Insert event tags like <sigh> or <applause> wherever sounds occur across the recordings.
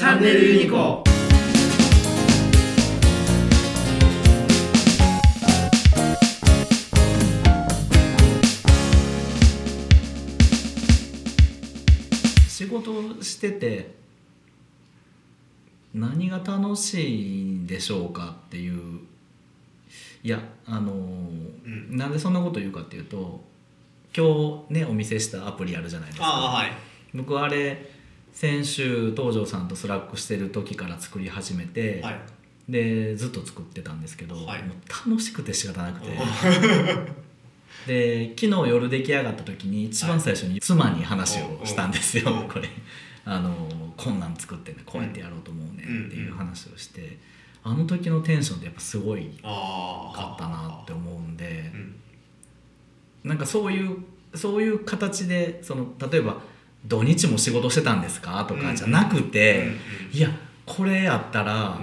チャンネルユニコ仕事してて何が楽しいんでしょうかっていう。いやあのーなんでそんなこと言うかっていうと今日ねお見せしたアプリあるじゃないですか。ああはい。僕あれ先週東條さんとスラックしてる時から作り始めて、はい。でずっと作ってたんですけど、はい。もう楽しくて仕方なくて。<laughs> で昨日夜出来上がった時に一番最初に妻に話をしたんですよ、うん。これ。あのこんなん作ってねこうやってやろうと思うねうんっていう話をして、あの時のテンションってやっぱすごいかったなって思うんでうん。なんかそういうそういう形でその例えば「土日も仕事してたんですか?」とかじゃなくて、いやこれやったら、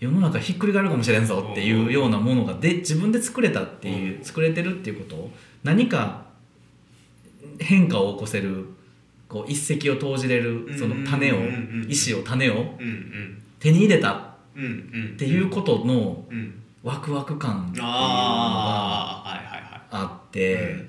世の中ひっくり返るかもしれんぞっていう？よう？なものがで自分で作れたっていう、作れてるっていう？こと何か変化を起こせるこう？一石を投じれるその種をう？んう？んう？んう？ん意思を種を手に入れたっていう？ことのワクワク感っていう？のがあって、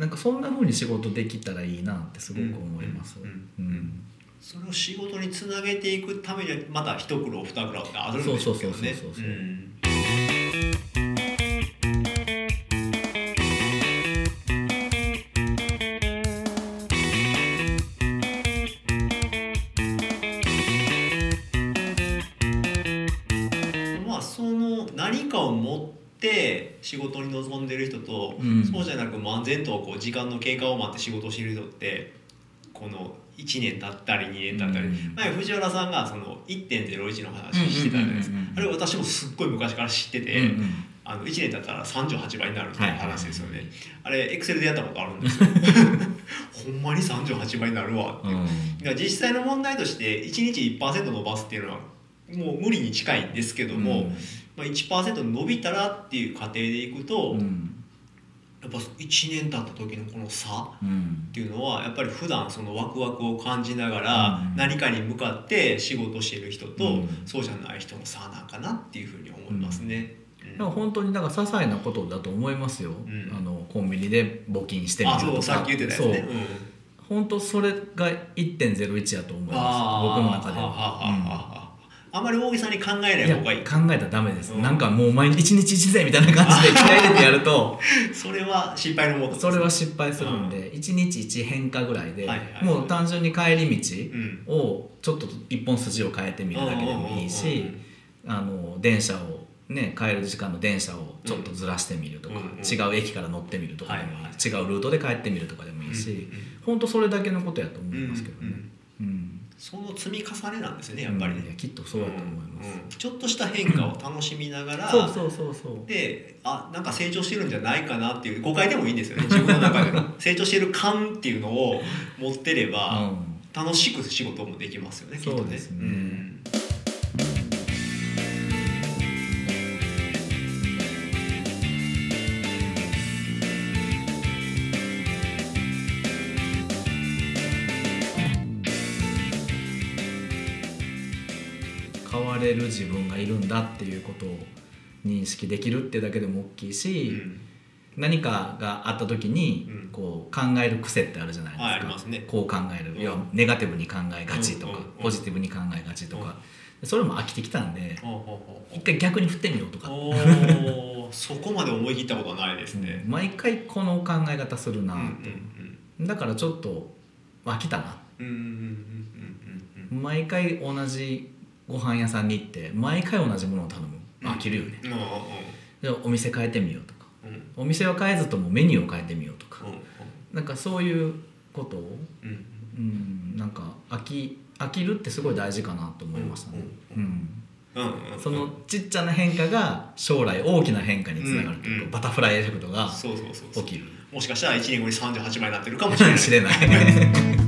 なんかそんな風に仕事できたらいいなってすごく思います。うんうんそれを仕事につなげていくためにはまた一苦労二苦労ってあるんでしょうけどね。そうそうそうそうそう。うん仕事に臨んでる人と、うん。そうじゃなく漫然とこう時間の経過を待って仕事をしてる人ってこの1年経ったり2年経ったり、うん。前藤原さんがその1.01の話してたじゃないですか。あれ私もすっごい昔から知ってて、うんうんあの1年経ったら38倍になるっていう話ですよね、はいあれエクセルでやったことあるんですよ。<laughs> ほんまに38倍になるわって、う。ん。実際の問題として1日1%伸ばすっていうのはもう無理に近いんですけども、まあ、1%伸びたらっていう過程でいくと、うん。やっぱ1年経った時のこの差うん。っていうのはやっぱり普段そのワクワクを感じながらうん。何かに向かって仕事してる人とうん。そうじゃない人の差なんかなっていうふうに思いますね。うん。本当にだから些細なことだと思いますよ、ん。あのコンビニで募金してみるあとか。そうさっき言ってたやつね。そう。本当それが1.01やと思います。僕の中ではあまり大げさに考えうんない方がいい。考えたらダメです、うん。なんかもう毎日一日一ぜみたいな感じで気合い入れてやると <laughs> それは失敗のもとそれは失敗するんで、一日一変化ぐらいで、はいはいもう単純に帰りうん。道をちょっと一本筋を変えてみるだけでもいいし、あの電車をね帰る時間の電車をちょっとずらしてみるとか、うんうん違う駅から乗ってみるとかでもいい、はいはい違うルートで帰ってみるとかでもいいし、うんうん本当それだけのことやと思いますけどね。うんその積み重ねなんですねやっぱりねうん。きっとそうだと思います。うんちょっとした変化を楽しみながら、そうそうそうそう。であなんか成長してるんじゃないかなっていう誤解でもいいんですよね自分の中での <laughs> 成長してる感っていうのを持ってれば、うん楽しく仕事もできますよねきっとね。そうですねん変われる自分がいるんだっていうことを認識できるってだけでも大きいし、うん。何かがあった時にうん。こう考える癖ってあるじゃないですか、こう考える、うん。いやネガティブに考えがちとか、ポジティブに考えがちとか、それも飽きてきたんで一回逆に振ってみようとか、そこまで思い切ったことはないですね。毎回この考え方するなと、だからちょっと飽きたな。毎回同じご飯屋さんに行って毎回同じものを頼む。飽きるよね、うん。うん。うんじゃあお店変えてみようとか。うん。お店は変えずともメニューを変えてみようとか、うん。なんかそういうことをうん。うんなんか飽き飽きるってすごい大事かなと思いましたね、ううん。そのちっちゃな変化が将来大きな変化につながるというバタフライエフェクトが起きる。もしかしたら1年後に38倍になってるかもしれない。かもしれない <laughs>